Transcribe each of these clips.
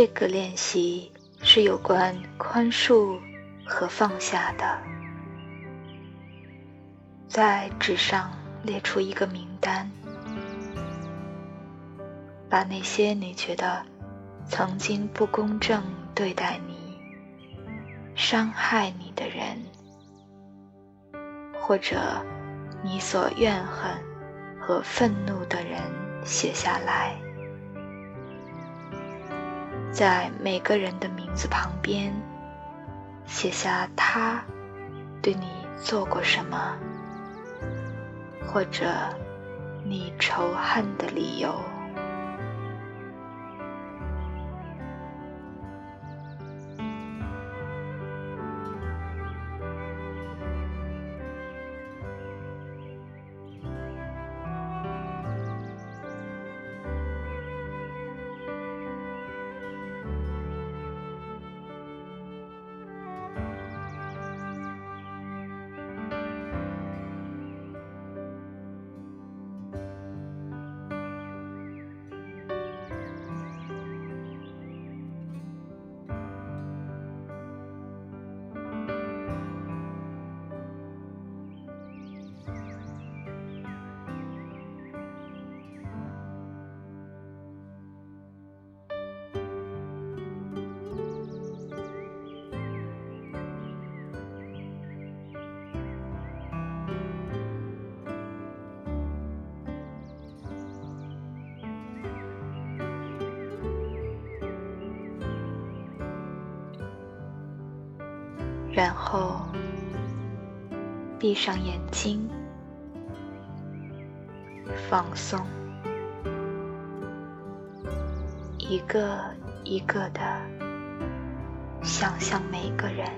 这个练习是有关宽恕和放下的。在纸上列出一个名单，把那些你觉得曾经不公正对待你、伤害你的人，或者你所怨恨和愤怒的人写下来，在每个人的名字旁边写下他对你做过什么。或者，你仇恨的理由。然后闭上眼睛，放松，一个一个的想象每个人，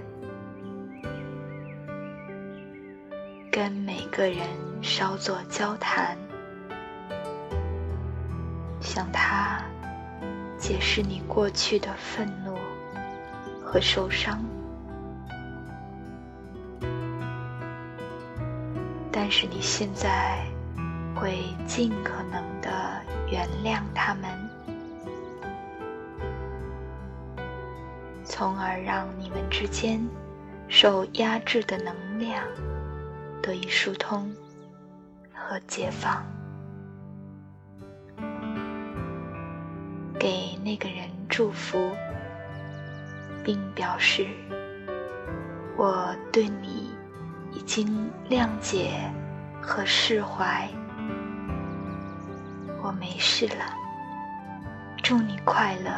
跟每个人稍作交谈，向他解释你过去的愤怒和受伤。是你现在会尽可能的原谅他们，从而让你们之间受压制的能量得以疏通和解放。给那个人祝福，并表示我对你。已经谅解和释怀，我没事了。祝你快乐。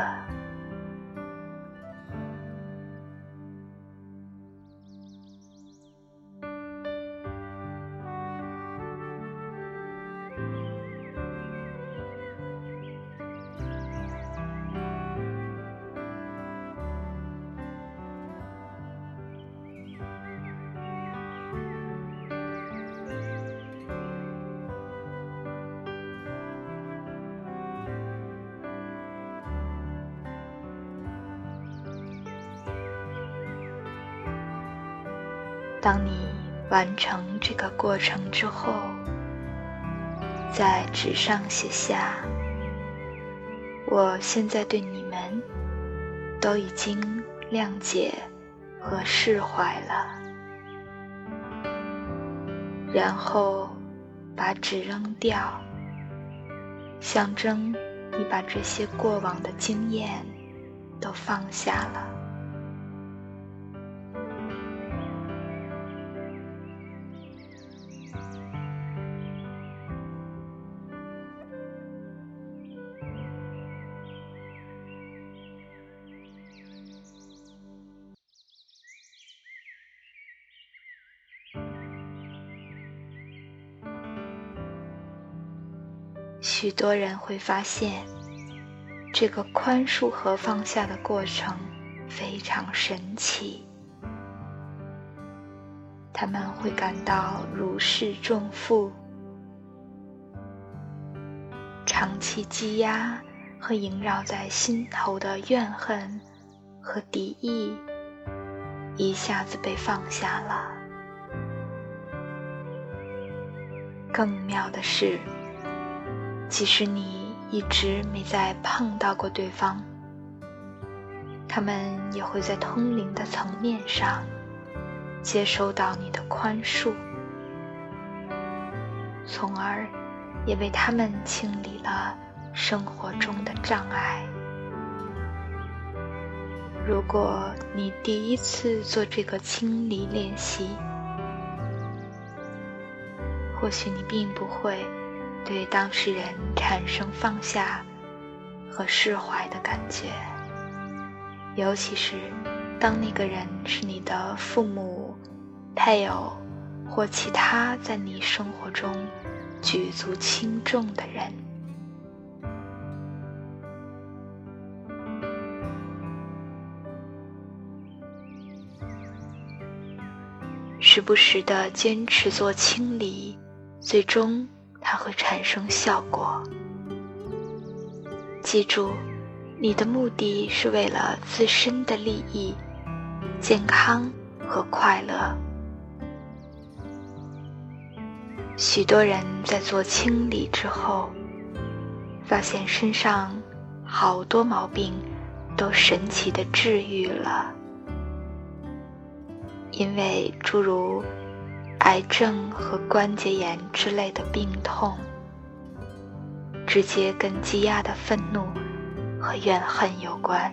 当你完成这个过程之后，在纸上写下：“我现在对你们都已经谅解和释怀了。”然后把纸扔掉，象征你把这些过往的经验都放下了。许多人会发现，这个宽恕和放下的过程非常神奇。他们会感到如释重负，长期积压和萦绕在心头的怨恨和敌意，一下子被放下了。更妙的是。即使你一直没再碰到过对方，他们也会在通灵的层面上接收到你的宽恕，从而也为他们清理了生活中的障碍。如果你第一次做这个清理练习，或许你并不会对当事人产生放下和释怀的感觉，尤其是当那个人是你的父母、配偶或其他在你生活中举足轻重的人。时不时的坚持做清理，最终它会产生效果。记住，你的目的是为了自身的利益、健康和快乐。许多人在做清理之后，发现身上好多毛病都神奇的治愈了。因为诸如癌症和关节炎之类的病痛，直接跟积压的愤怒和怨恨有关。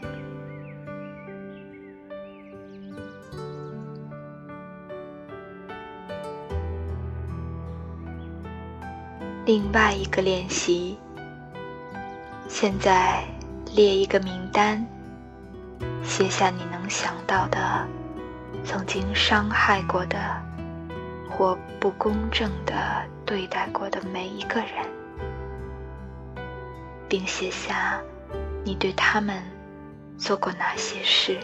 另外一个练习，现在列一个名单，写下你能想到的。曾经伤害过的，或不公正的对待过的每一个人，并写下你对他们做过哪些事。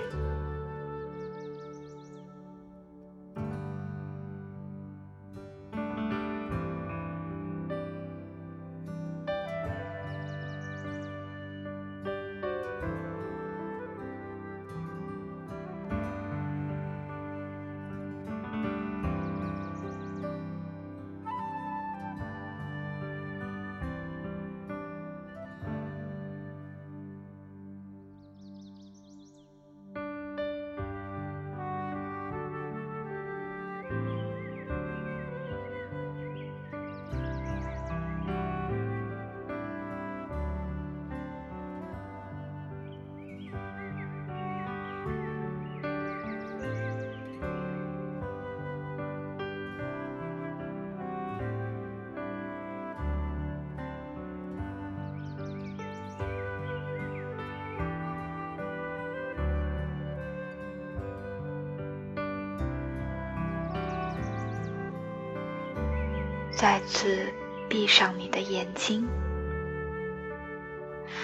再次闭上你的眼睛，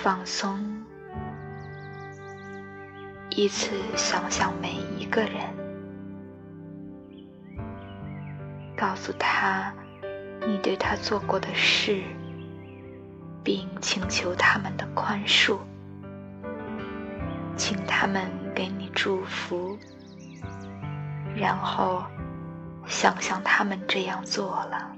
放松，依次想想每一个人，告诉他你对他做过的事，并请求他们的宽恕，请他们给你祝福，然后想象他们这样做了。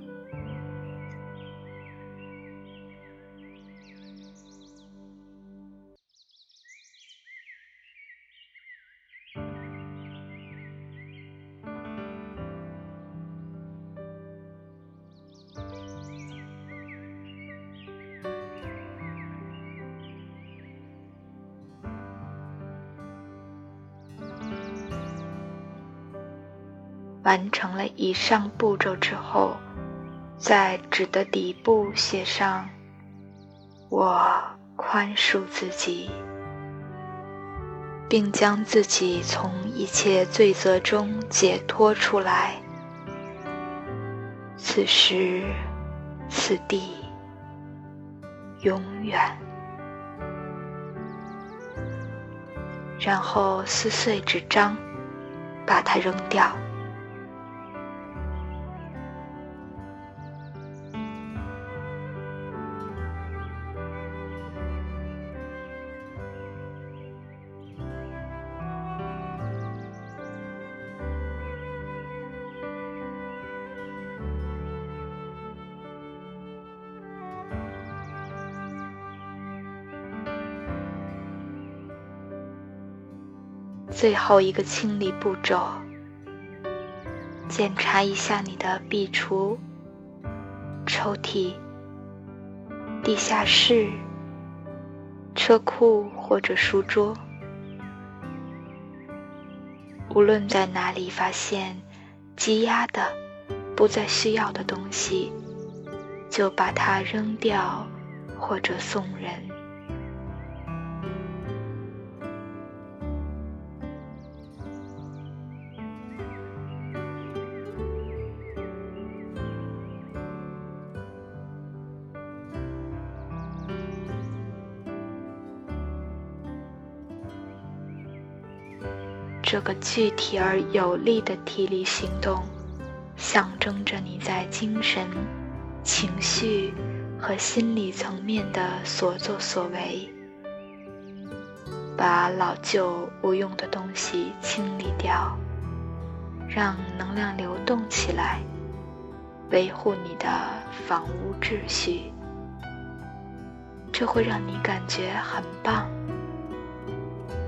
完成了以上步骤之后，在纸的底部写上“我宽恕自己”，并将自己从一切罪责中解脱出来。此时此地，永远。然后撕碎纸张，把它扔掉。最后一个清理步骤，检查一下你的壁橱、抽屉、地下室、车库或者书桌。无论在哪里发现积压的、不再需要的东西，就把它扔掉或者送人。这个具体而有力的体力行动，象征着你在精神、情绪和心理层面的所作所为。把老旧无用的东西清理掉，让能量流动起来，维护你的房屋秩序，这会让你感觉很棒。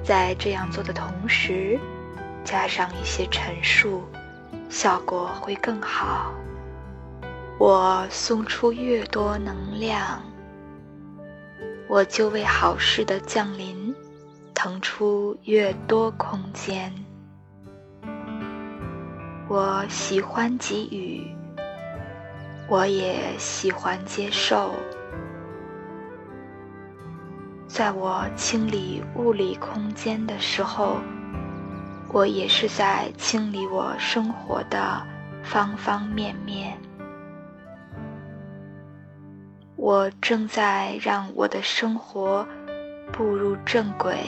在这样做的同时，加上一些陈述，效果会更好。我送出越多能量，我就为好事的降临腾出越多空间。我喜欢给予，我也喜欢接受。在我清理物理空间的时候。我也是在清理我生活的方方面面。我正在让我的生活步入正轨，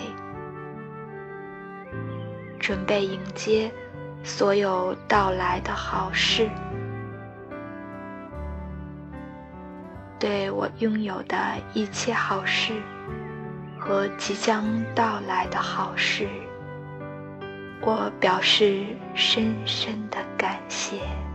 准备迎接所有到来的好事。对我拥有的一切好事和即将到来的好事。我表示深深的感谢。